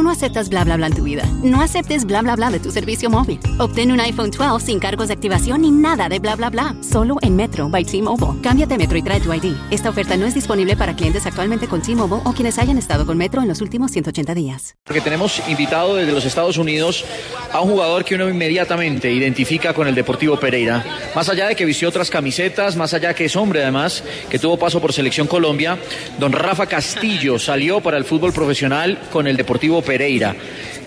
No aceptas bla bla bla en tu vida. No aceptes bla bla bla de tu servicio móvil. Obtén un iPhone 12 sin cargos de activación ni nada de bla bla bla. Solo en Metro by T-Mobile. Cámbiate Metro y trae tu ID. Esta oferta no es disponible para clientes actualmente con T-Mobile o quienes hayan estado con Metro en los últimos 180 días. Porque tenemos invitado desde los Estados Unidos a un jugador que uno inmediatamente identifica con el Deportivo Pereira. Más allá de que vistió otras camisetas, más allá que es hombre además, que tuvo paso por Selección Colombia, don Rafa Castillo salió para el fútbol profesional con el Deportivo Pereira.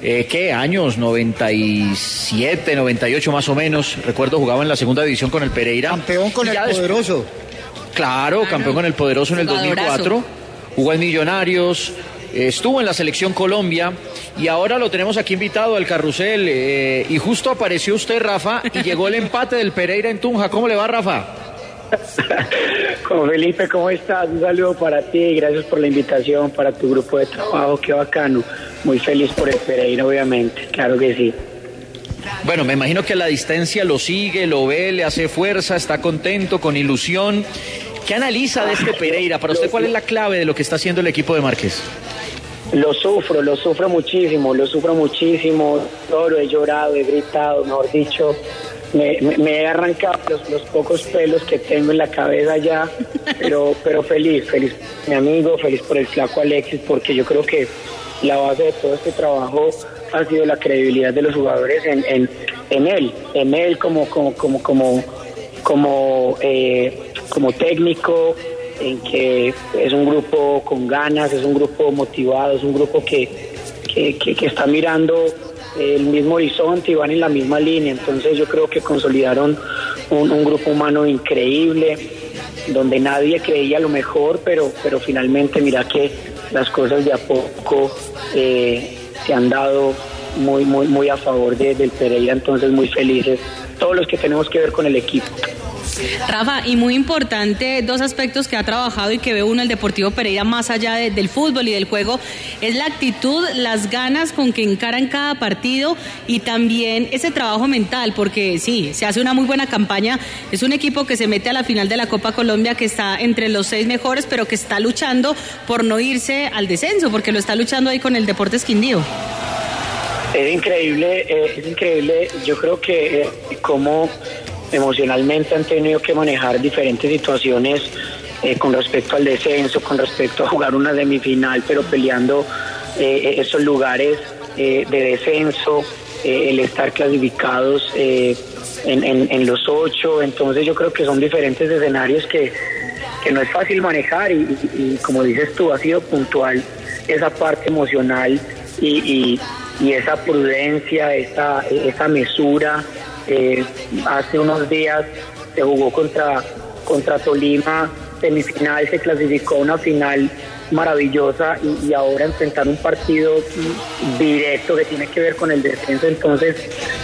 Eh, ¿Qué años? 97, 98 más o menos. Recuerdo jugaba en la segunda división con el Pereira. Campeón con Y el después- poderoso. Claro, campeón con el Poderoso en el Jugadorazo. 2004. Jugó en Millonarios. Estuvo en la selección Colombia y ahora lo tenemos aquí invitado al carrusel. eh, y justo apareció usted, Rafa, y llegó el empate del Pereira en Tunja. ¿Cómo le va, Rafa? Con Felipe, ¿cómo estás? Un saludo para ti, gracias por la invitación, para tu grupo de trabajo, qué bacano. Muy feliz por el Pereira, obviamente, claro que sí. Bueno, me imagino que a la distancia lo sigue, lo ve, le hace fuerza, está contento, con ilusión. ¿Qué analiza de este Pereira? Para usted, ¿cuál es la clave de lo que está haciendo el equipo de Márquez? Lo sufro, lo sufro muchísimo, lo sufro muchísimo, todo he llorado, he gritado, mejor dicho, me, me- he arrancado los, pocos pelos que tengo en la cabeza ya, pero, pero feliz, feliz por mi amigo, feliz por el flaco Alexis, porque yo creo que la base de todo este trabajo ha sido la credibilidad de los jugadores en, en, en él, en él como, como, como, eh, como técnico, en que es un grupo con ganas, es un grupo motivado, es un grupo que, que- que está mirando el mismo horizonte y van en la misma línea. Entonces yo creo que consolidaron un, grupo humano increíble, donde nadie creía lo mejor, pero, pero finalmente mira que las cosas de a poco eh, se han dado muy, muy, muy a favor de- del Pereira, entonces muy felices, todos los que tenemos que ver con el equipo. Rafa, y muy importante, dos aspectos que ha trabajado y que ve uno el Deportivo Pereira más allá de- del fútbol y del juego, es la actitud, las ganas con que encaran cada partido y también ese trabajo mental, porque sí, se hace una muy buena campaña, es un equipo que se mete a la final de la Copa Colombia, que está entre los seis mejores, pero que está luchando por no irse al descenso, porque lo está luchando ahí con el Deportes Quindío. Es increíble, eh, es increíble. Yo creo que eh, cómo emocionalmente han tenido que manejar diferentes situaciones eh, con respecto al descenso, con respecto a jugar una semifinal, pero peleando eh, esos lugares eh, de descenso, el estar clasificados en, los ocho. Entonces yo creo que son diferentes escenarios que, que no es fácil manejar y, y- como dices tú, ha sido puntual esa parte emocional y- y esa prudencia, esa, esa mesura. Eh, hace unos días se jugó contra, contra Tolima, semifinal, se clasificó a una final maravillosa y, y ahora enfrentar un partido directo que tiene que ver con el descenso. Entonces,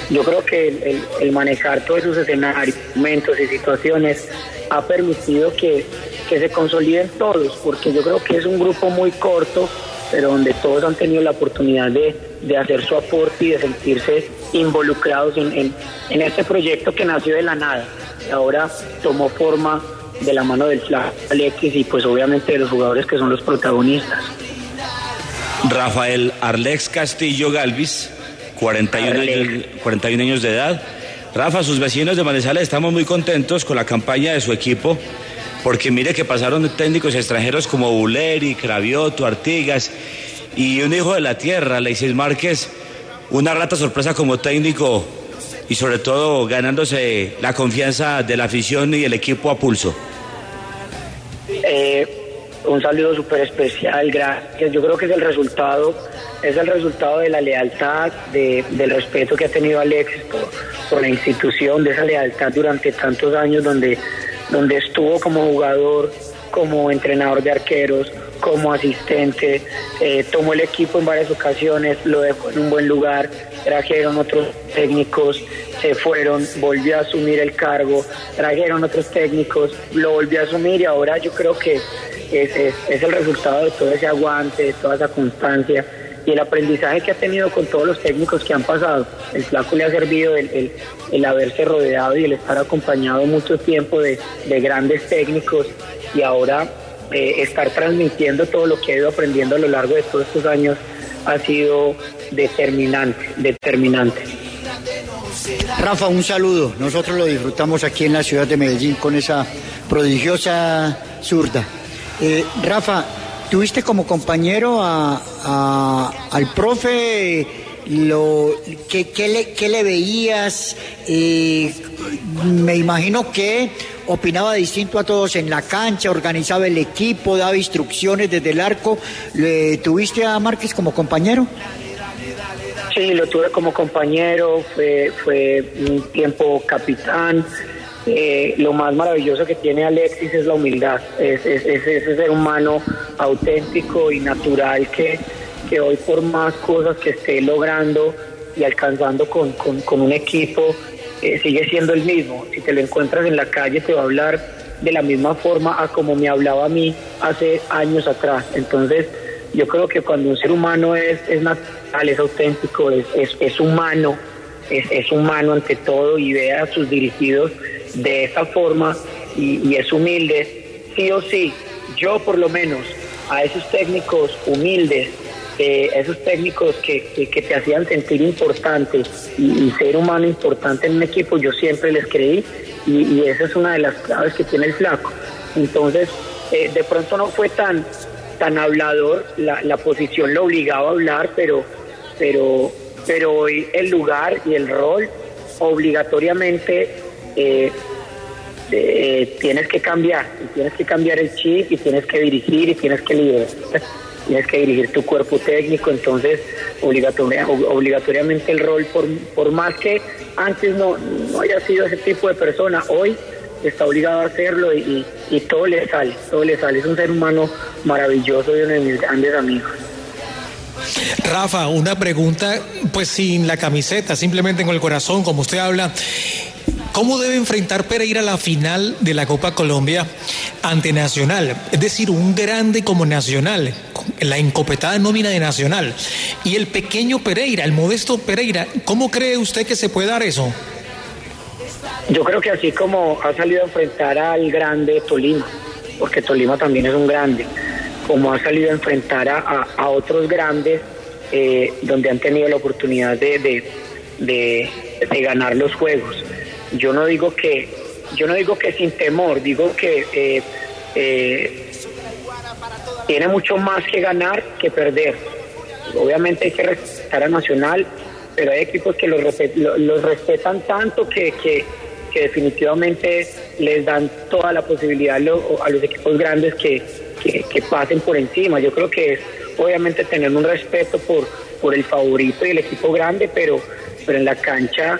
yo creo que el manejar todos esos escenarios, momentos y situaciones ha permitido que, que se consoliden todos, porque yo creo que es un grupo muy corto, pero donde todos han tenido la oportunidad de, de hacer su aporte y de sentirse involucrados en, en, en este proyecto que nació de la nada. Y ahora tomó forma de la mano del Alexis y pues obviamente de los jugadores que son los protagonistas. Rafael Arlex Castillo Galvis, 41 años, 41 años de edad. Rafa, sus vecinos de Manizales estamos muy contentos con la campaña de su equipo, porque mire que pasaron técnicos extranjeros como Buleri, Cravioto, Artigas y un hijo de la tierra, Alexis Márquez, una rata sorpresa como técnico y sobre todo ganándose la confianza de la afición y el equipo a pulso. Eh, un saludo súper especial, gracias. Yo creo que es el resultado es el resultado de la lealtad, de, del respeto que ha tenido Alexis por, por, la institución, de esa lealtad durante tantos años donde, donde estuvo como jugador, como entrenador de arqueros, como asistente, eh, tomó el equipo en varias ocasiones, lo dejó en un buen lugar, trajeron otros técnicos, se fueron, volvió a asumir el cargo, trajeron otros técnicos, lo volvió a asumir y ahora yo creo que es, el resultado de todo ese aguante, de toda esa constancia y el aprendizaje que ha tenido con todos los técnicos que han pasado. El flaco le ha servido el, haberse rodeado y el estar acompañado mucho tiempo de grandes técnicos y ahora eh, estar transmitiendo todo lo que ha ido aprendiendo a lo largo de todos estos años ha sido determinante, determinante. Rafa, un saludo. Nosotros lo disfrutamos aquí en la ciudad de Medellín con esa prodigiosa zurda. Eh, Rafa, tuviste como compañero a, al profe, lo, ¿qué, le, le veías? Eh, me imagino que opinaba distinto a todos en la cancha, organizaba el equipo, daba instrucciones desde el arco. ¿Le, ¿Tuviste a Márquez como compañero? Sí, lo tuve como compañero, fue, fue un tiempo capitán. Eh, lo más maravilloso que tiene Alexis es la humildad, es, es, es ese ser humano auténtico y natural que, que hoy por más cosas que esté logrando y alcanzando con, con, un equipo, eh, sigue siendo el mismo. Si te lo encuentras en la calle te va a hablar de la misma forma a como me hablaba a mí hace años atrás. Entonces, yo creo que cuando un ser humano es, es natural, es auténtico, es, es, es humano, es, es, humano ante todo y ve a sus dirigidos de esa forma y, y es humilde, sí o sí, yo por lo menos a esos técnicos humildes, eh, esos técnicos que, que, te hacían sentir importante y, y, ser humano importante en un equipo, yo siempre les creí y, y esa es una de las claves que tiene el flaco. Entonces, eh, de pronto no fue tan tan hablador, la, la, posición lo obligaba a hablar, pero, pero, pero hoy el lugar y el rol obligatoriamente eh, eh, tienes que cambiar, y tienes que cambiar el chip y tienes que dirigir y tienes que liderar, tienes que dirigir tu cuerpo técnico, entonces obligatoria, obligatoriamente el rol, por, por más que antes no, no haya sido ese tipo de persona, hoy está obligado a hacerlo y, y, y, todo le sale, todo le sale. Es un ser humano maravilloso y uno de mis grandes amigos. Rafa, una pregunta, pues sin la camiseta, simplemente con el corazón, como usted habla. ¿Cómo debe enfrentar Pereira la final de la Copa Colombia ante Nacional? Es decir, un grande como Nacional, la encopetada nómina de Nacional. Y el pequeño Pereira, el modesto Pereira, ¿cómo cree usted que se puede dar eso? Yo creo que así como ha salido a enfrentar al grande Tolima, porque Tolima también es un grande, como ha salido a enfrentar a, otros grandes eh, donde han tenido la oportunidad de, de, de, ganar los juegos. Yo no digo que, yo no digo que sin temor, digo que eh, eh, tiene mucho más que ganar que perder. Obviamente hay que respetar a Nacional, pero hay equipos que los, respetan tanto que, que definitivamente les dan toda la posibilidad a los, a los equipos grandes que, que, que, pasen por encima. Yo creo que es obviamente tener un respeto por, por el favorito y el equipo grande, pero, pero en la cancha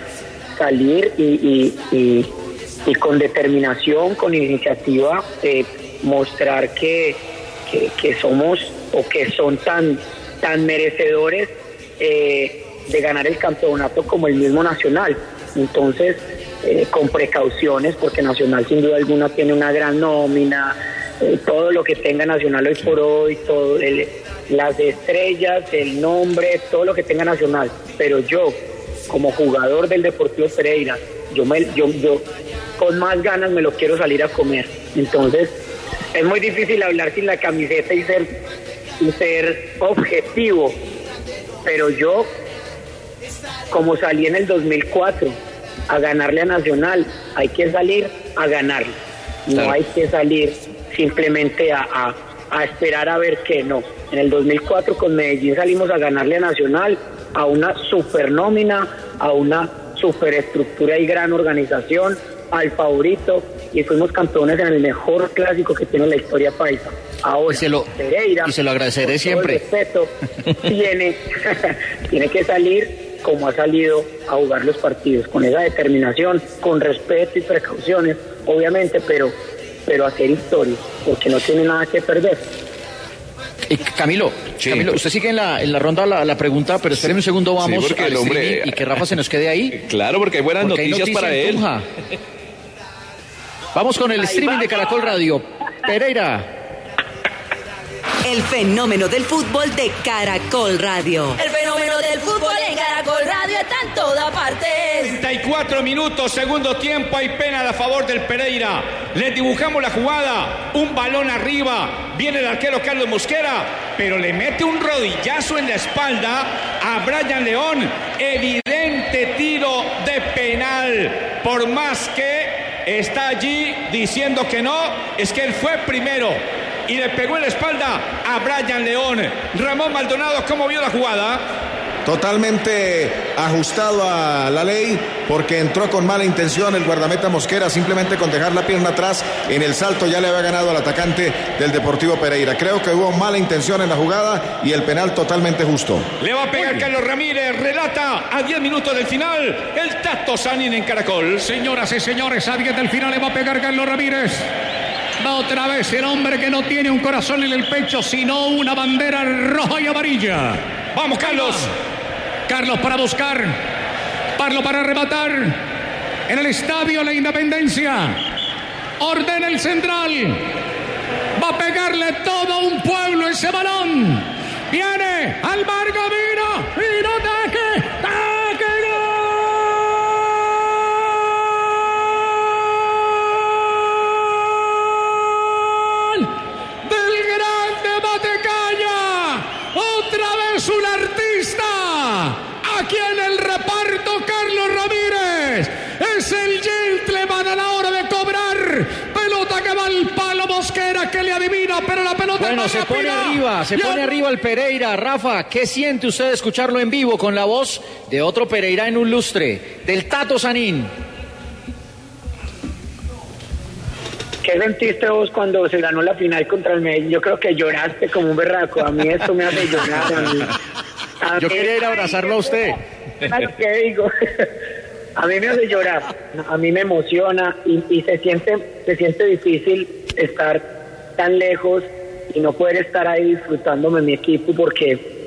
salir y, y, con determinación, con iniciativa, eh, mostrar que, que, que, somos o que son tan, tan merecedores eh, de ganar el campeonato como el mismo Nacional. Entonces, eh, con precauciones, porque Nacional sin duda alguna tiene una gran nómina, eh, todo lo que tenga Nacional hoy por hoy, todo el, las estrellas, el nombre, todo lo que tenga Nacional. Pero yo, como jugador del Deportivo Pereira, yo, me, yo, yo con más ganas me lo quiero salir a comer. Entonces, es muy difícil hablar sin la camiseta y ser, y ser objetivo, pero yo, como salí en el 2004, a ganarle a Nacional, hay que salir a ganarle. No claro. hay que salir simplemente a, a, a, esperar a ver qué no. En el 2004 con Medellín salimos a ganarle a Nacional, a una super nómina, a una superestructura y gran organización, al favorito y fuimos campeones en el mejor clásico que tiene la historia paisa. Ahora, y se lo, Pereira, y se lo agradeceré siempre. Respeto, tiene, tiene que salir como ha salido a jugar los partidos, con esa determinación, con respeto y precauciones, obviamente, pero, pero hacer historia, porque no tiene nada que perder. Camilo, Camilo, usted sigue en la, en la ronda la, la pregunta, pero espérenme un segundo, vamos sí, al hombre, y que Rafa se nos quede ahí. Claro, porque hay buenas noticias para él. Vamos con el streaming de Caracol Radio. Pereira. El fenómeno del fútbol de Caracol Radio. El fenómeno del fútbol en Caracol Radio está en toda parte. 34 minutos, segundo tiempo, hay pena a favor del Pereira. Le dibujamos la jugada, un balón arriba, viene el arquero Carlos Mosquera, pero le mete un rodillazo en la espalda a Brian León. Evidente tiro de penal, por más que está allí diciendo que no, es que él fue primero y le pegó en la espalda a Brian León. Ramón Maldonado, ¿cómo vio la jugada? Totalmente ajustado a la ley porque entró con mala intención el guardameta Mosquera, simplemente con dejar la pierna atrás en el salto ya le había ganado al atacante del Deportivo Pereira. Creo que hubo mala intención en la jugada y el penal totalmente justo. Le va a pegar Carlos Ramírez, relata a 10 minutos del final el Tato Sanin en Caracol. Señoras y señores, a 10 del final le va a pegar Carlos Ramírez. Va otra vez el hombre que no tiene un corazón en el pecho, sino una bandera roja y amarilla. Vamos, Carlos. Carlos para buscar. Parlo para arrebatar. En el estadio La Independencia. Ordena el central. Va a pegarle todo un pueblo ese balón. Viene al Margamino. Bueno, se pone arriba, se pone arriba el Pereira. Rafa, ¿qué siente usted escucharlo en vivo con la voz de otro Pereira en un lustre, del Tato Sanín? ¿Qué sentiste vos cuando se ganó la final contra el Medellín? Yo creo que lloraste como un berraco. A mí esto me hace llorar. A Yo quería ir a abrazarlo a usted. ¿Qué digo? A mí me hace llorar, a mí me emociona y, y se siente se siente difícil estar tan lejos y no poder estar ahí disfrutándome mi equipo porque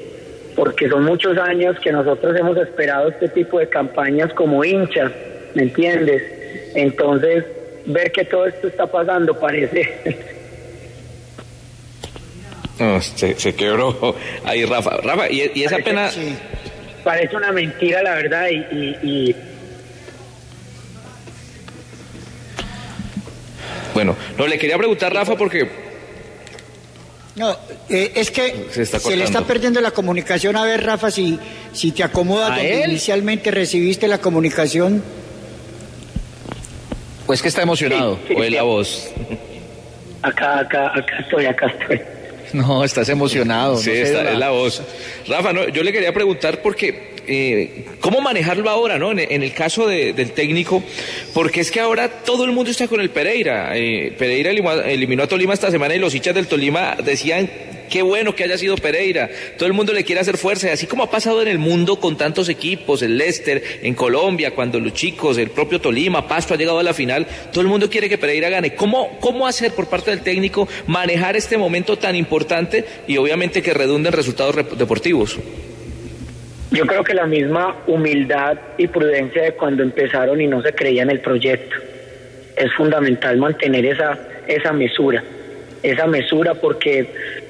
porque son muchos años que nosotros hemos esperado este tipo de campañas como hinchas, ¿me entiendes? Entonces, ver que todo esto está pasando parece... No, se, quebró ahí Rafa. Rafa, y, esa pena... Parece una mentira, la verdad, y Bueno, no, le quería preguntar, Rafa, porque... No, eh, es que se, le está perdiendo la comunicación. A ver, Rafa, si, si te acomodas donde inicialmente recibiste la comunicación. Pues que está emocionado, o es la voz. Acá, acá, acá estoy, acá estoy. No, estás emocionado. Sí, está, es la voz. Rafa, no, yo le quería preguntar porque eh, cómo manejarlo ahora, ¿no? En, el caso del técnico, porque es que ahora todo el mundo está con el Pereira. Eh, Pereira eliminó a Tolima esta semana y los hinchas del Tolima decían qué bueno que haya sido Pereira. Todo el mundo le quiere hacer fuerza, y así como ha pasado en el mundo con tantos equipos, el Leicester, en Colombia, cuando los chicos, el propio Tolima, Pasto ha llegado a la final, todo el mundo quiere que Pereira gane. ¿Cómo, cómo hacer por parte del técnico manejar este momento tan importante y obviamente que redunde en resultados deportivos? Yo creo que la misma humildad y prudencia de cuando empezaron y no se creía en el proyecto. Es fundamental mantener esa, esa mesura, esa mesura porque,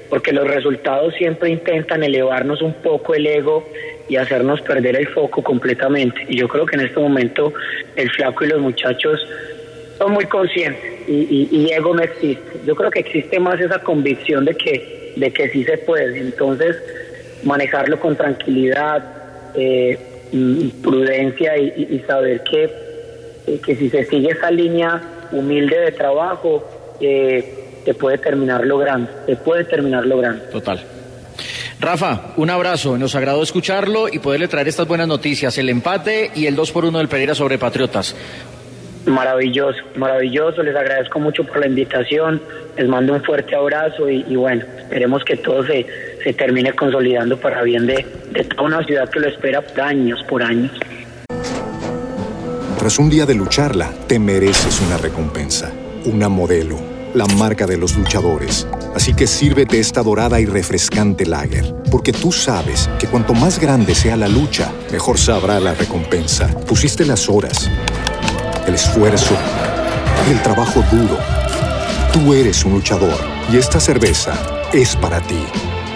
porque los resultados siempre intentan elevarnos un poco el ego y hacernos perder el foco completamente. Y yo creo que en este momento el flaco y los muchachos son muy conscientes y, y, ego no existe. Yo creo que existe más esa convicción de que, de que sí se puede. Entonces, manejarlo con tranquilidad, eh, prudencia y, saber que, eh, que si se sigue esa línea humilde de trabajo, eh, se puede terminar logrando, se puede terminar logrando. Total. Rafa, un abrazo, nos agradó escucharlo y poderle traer estas buenas noticias, el empate y el 2 por 1 del Pereira sobre Patriotas. Maravilloso, maravilloso. Les agradezco mucho por la invitación. Les mando un fuerte abrazo y, y bueno, esperemos que todo se, se termine consolidando para bien de, toda una ciudad que lo espera años, por años. Tras un día de lucharla, te mereces una recompensa, una modelo, la marca de los luchadores. Así que sírvete esta dorada y refrescante lager, porque tú sabes que cuanto más grande sea la lucha, mejor sabrá la recompensa. Pusiste las horas, el esfuerzo, el trabajo duro. Tú eres un luchador y esta cerveza es para ti.